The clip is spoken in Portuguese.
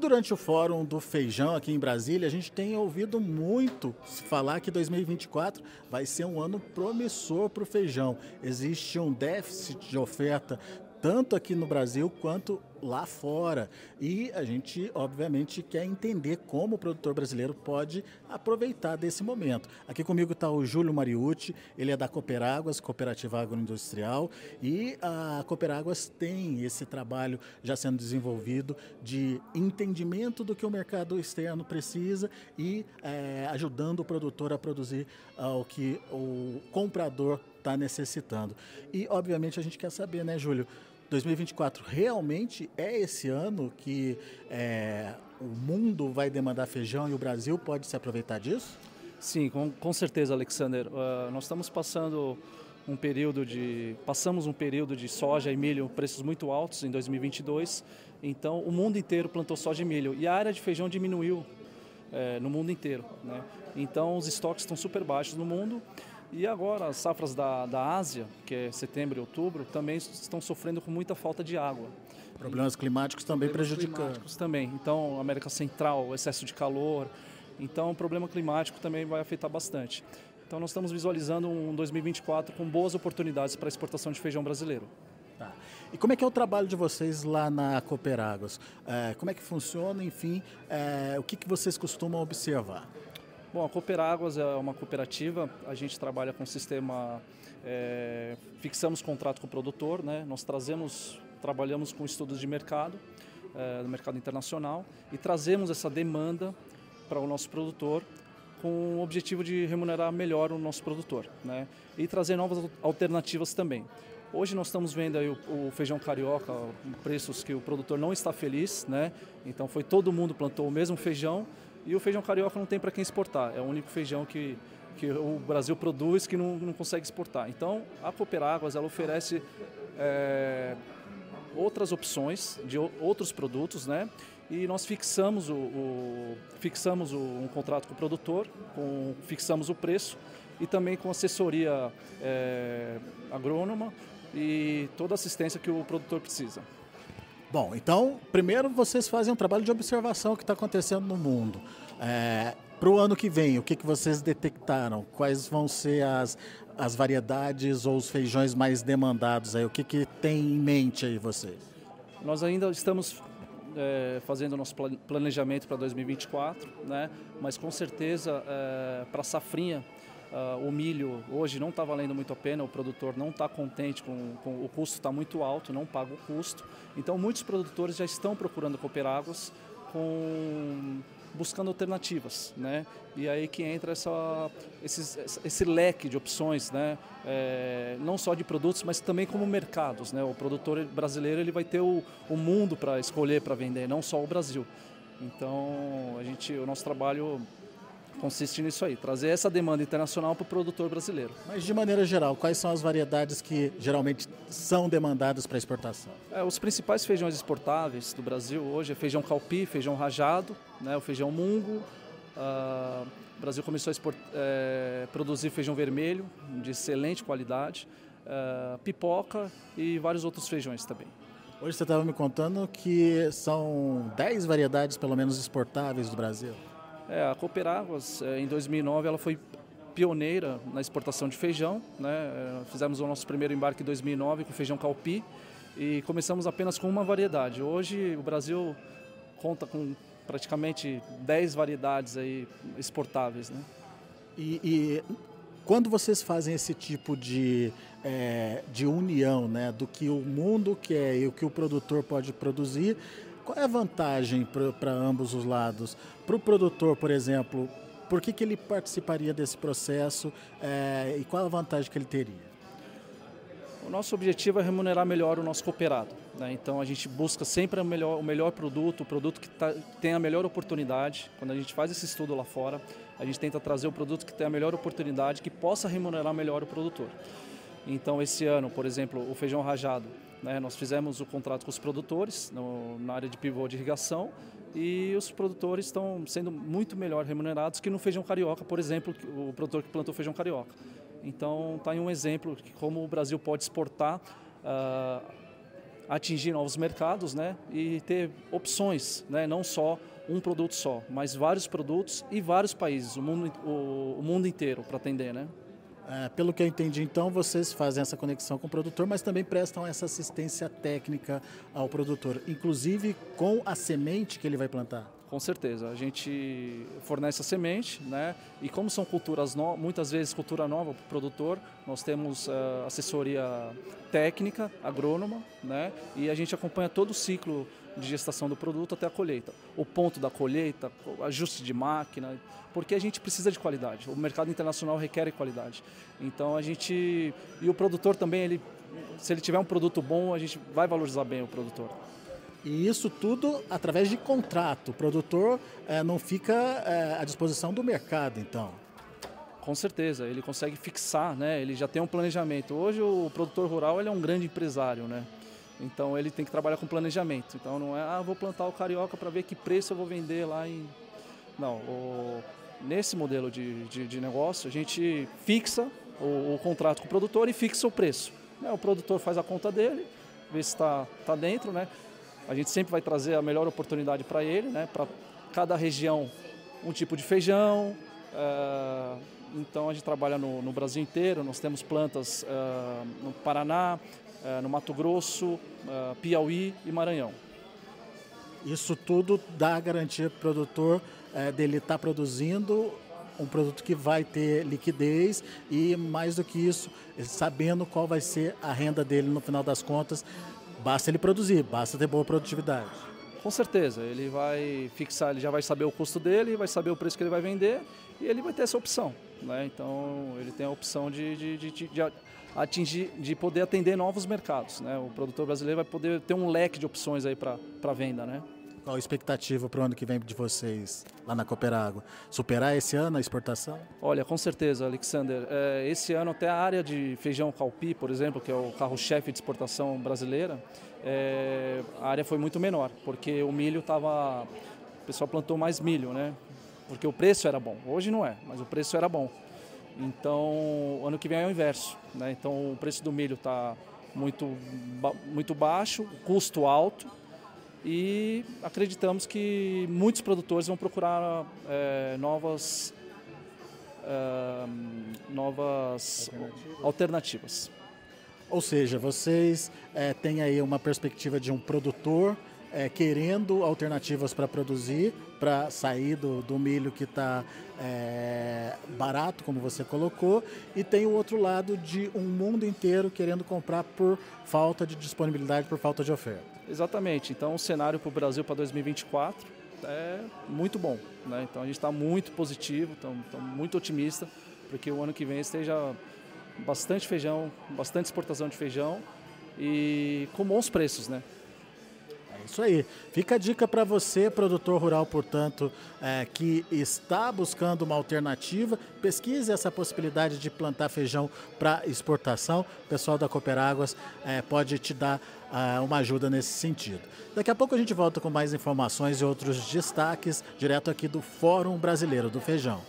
durante o fórum do feijão aqui em Brasília, a gente tem ouvido muito se falar que 2024 vai ser um ano promissor para o feijão. Existe um déficit de oferta tanto aqui no Brasil quanto lá fora. E a gente, obviamente, quer entender como o produtor brasileiro pode aproveitar desse momento. Aqui comigo está o Júlio Mariucci, ele é da Cooperáguas, Cooperativa Agroindustrial, e a Cooperáguas tem esse trabalho já sendo desenvolvido de entendimento do que o mercado externo precisa e é, ajudando o produtor a produzir uh, o que o comprador está necessitando. E, obviamente, a gente quer saber, né, Júlio? 2024 realmente é esse ano que é, o mundo vai demandar feijão e o Brasil pode se aproveitar disso? Sim, com, com certeza, Alexander. Uh, nós estamos passando um período de passamos um período de soja e milho preços muito altos em 2022. Então, o mundo inteiro plantou soja e milho e a área de feijão diminuiu é, no mundo inteiro. Né? Então, os estoques estão super baixos no mundo e agora as safras da, da Ásia, que é setembro e outubro, também estão sofrendo com muita falta de água. Problemas climáticos também Problemas prejudicando. Climáticos também. Então, América Central, excesso de calor. Então, o problema climático também vai afetar bastante. Então, nós estamos visualizando um 2024 com boas oportunidades para a exportação de feijão brasileiro. Tá. E como é que é o trabalho de vocês lá na Cooperáguas? É, como é que funciona, enfim, é, o que, que vocês costumam observar? Bom, a Cooperáguas é uma cooperativa, a gente trabalha com sistema, é, fixamos contrato com o produtor, né? nós trazemos, trabalhamos com estudos de mercado, é, do mercado internacional, e trazemos essa demanda para o nosso produtor com o objetivo de remunerar melhor o nosso produtor né? e trazer novas alternativas também. Hoje nós estamos vendo aí o, o, feijão carioca, preços que o produtor não está feliz, né? Então foi todo mundo plantou o mesmo feijão, e o feijão carioca não tem para quem exportar, é o único feijão que, que o Brasil produz que não, não consegue exportar. Então, a Cooperáguas ela oferece é, outras opções de outros produtos, né? E nós fixamos, o, o fixamos o, um contrato com o produtor, com, fixamos o preço e também com assessoria é, agrônoma e toda a assistência que o produtor precisa. Bom, então, primeiro vocês fazem um trabalho de observação que está acontecendo no mundo. É, Para o ano que vem, o que, que vocês detectaram? Quais vão ser as, as variedades ou os feijões mais demandados aí? O que, que tem em mente aí vocês? Nós ainda estamos é, fazendo nosso planejamento para 2024, né? mas com certeza é, para a safrinha Uh, o milho hoje não está valendo muito a pena, o produtor não está contente com, com, o custo está muito alto, não paga o custo. Então muitos produtores já estão procurando Cooperáguas com buscando alternativas, né? E aí que entra essa, esse, esse leque de opções, né? É, não só de produtos, mas também como mercados, né? O produtor brasileiro ele vai ter o, o mundo para escolher para vender, não só o Brasil. Então a gente, o nosso trabalho consiste nisso aí, trazer essa demanda internacional para o produtor brasileiro. Mas de maneira geral, quais são as variedades que geralmente são demandadas para exportação? É, os principais feijões exportáveis do Brasil hoje é feijão calpi, feijão rajado, né, o feijão mungo. Uh, o Brasil começou a export, é, produzir feijão vermelho de excelente qualidade, uh, pipoca e vários outros feijões também. Hoje você estava me contando que são 10 variedades, pelo menos, exportáveis do Brasil. É, a Cooperáguas, é, em 2009, ela foi pioneira na exportação de feijão. Né? É, fizemos o nosso primeiro embarque em 2009 com feijão calpi e começamos apenas com uma variedade. Hoje o Brasil conta com praticamente 10 variedades aí exportáveis. Né? E, e quando vocês fazem esse tipo de, é, de união né, do que o mundo quer e o que o produtor pode produzir, qual é a vantagem para ambos os lados? Para o produtor, por exemplo, por que, que ele participaria desse processo é, e qual a vantagem que ele teria? O nosso objetivo é remunerar melhor o nosso cooperado. Né? Então a gente busca sempre o melhor, o melhor produto, o produto que tá, tem a melhor oportunidade. Quando a gente faz esse estudo lá fora, a gente tenta trazer o produto que tem a melhor oportunidade, que possa remunerar melhor o produtor. Então esse ano, por exemplo, o feijão rajado, né? Nós fizemos o contrato com os produtores no, na área de pivô de irrigação e os produtores estão sendo muito melhor remunerados que no feijão carioca, por exemplo, o produtor que plantou feijão carioca. Então está aí um exemplo de como o Brasil pode exportar uh, atingir novos mercados né, e ter opções, né, não só um produto só, mas vários produtos e vários países, o mundo, o, o mundo inteiro para atender. Né? É, pelo que eu entendi, então, vocês fazem essa conexão com o produtor, mas também prestam essa assistência técnica ao produtor, inclusive com a semente que ele vai plantar. Com certeza, a gente fornece a semente, né? E como são culturas no... muitas vezes cultura nova para o produtor, nós temos uh, assessoria técnica, agrônoma, né? E a gente acompanha todo o ciclo de gestação do produto até a colheita. O ponto da colheita, ajuste de máquina, porque a gente precisa de qualidade. O mercado internacional requer qualidade. Então a gente e o produtor também ele se ele tiver um produto bom, a gente vai valorizar bem o produtor. E isso tudo através de contrato. O produtor é, não fica é, à disposição do mercado, então. Com certeza, ele consegue fixar, né? ele já tem um planejamento. Hoje o produtor rural ele é um grande empresário, né? então ele tem que trabalhar com planejamento. Então não é, ah, vou plantar o carioca para ver que preço eu vou vender lá em. Não, o... nesse modelo de, de, de, negócio a gente fixa o, o, contrato com o produtor e fixa o preço. Né? O produtor faz a conta dele, vê se está tá dentro, né? A gente sempre vai trazer a melhor oportunidade para ele, né? Para cada região um tipo de feijão. Uh, então a gente trabalha no, no, Brasil inteiro. Nós temos plantas uh, no Paraná, uh, no Mato Grosso, Piauí e Maranhão. Isso tudo dá garantia para o produtor dele estar tá produzindo um produto que vai ter liquidez e mais do que isso, sabendo qual vai ser a renda dele no final das contas, Basta ele produzir, basta ter boa produtividade. Com certeza, ele vai fixar, ele já vai saber o custo dele, vai saber o preço que ele vai vender e ele vai ter essa opção. Né? Então ele tem a opção de, de, de, de atingir, de poder atender novos mercados. Né? O produtor brasileiro vai poder ter um leque de opções aí para venda. Né? Qual a expectativa para o ano que vem de vocês lá na Cooperágua? Superar esse ano a exportação? Olha, com certeza, Alexander. É, esse ano até a área de feijão calpi, por exemplo, que é o carro-chefe de exportação brasileira, é, a área foi muito menor, porque o milho estava... O pessoal plantou mais milho, né? Porque o preço era bom. Hoje não é, mas o preço era bom. Então, ano que vem é o inverso. Né? Então, o preço do milho está muito, muito baixo, custo alto, e acreditamos que muitos produtores vão procurar é, novas, é, novas alternativas. alternativas. Ou seja, vocês é, têm aí uma perspectiva de um produtor é, querendo alternativas para produzir, para sair do, do, milho que está é, barato, como você colocou, e tem o outro lado de um mundo inteiro querendo comprar por falta de disponibilidade, por falta de oferta. Exatamente. Então, o cenário para o Brasil para 2024 é muito bom. Né? Então, a gente está muito positivo, estamos muito otimista, porque o ano que vem esteja bastante feijão, bastante exportação de feijão e com bons preços, né? Isso aí. Fica a dica para você, produtor rural, portanto, é, que está buscando uma alternativa. Pesquise essa possibilidade de plantar feijão para exportação. O pessoal da Cooperáguas é, pode te dar é, uma ajuda nesse sentido. Daqui a pouco a gente volta com mais informações e outros destaques direto aqui do Fórum Brasileiro do Feijão.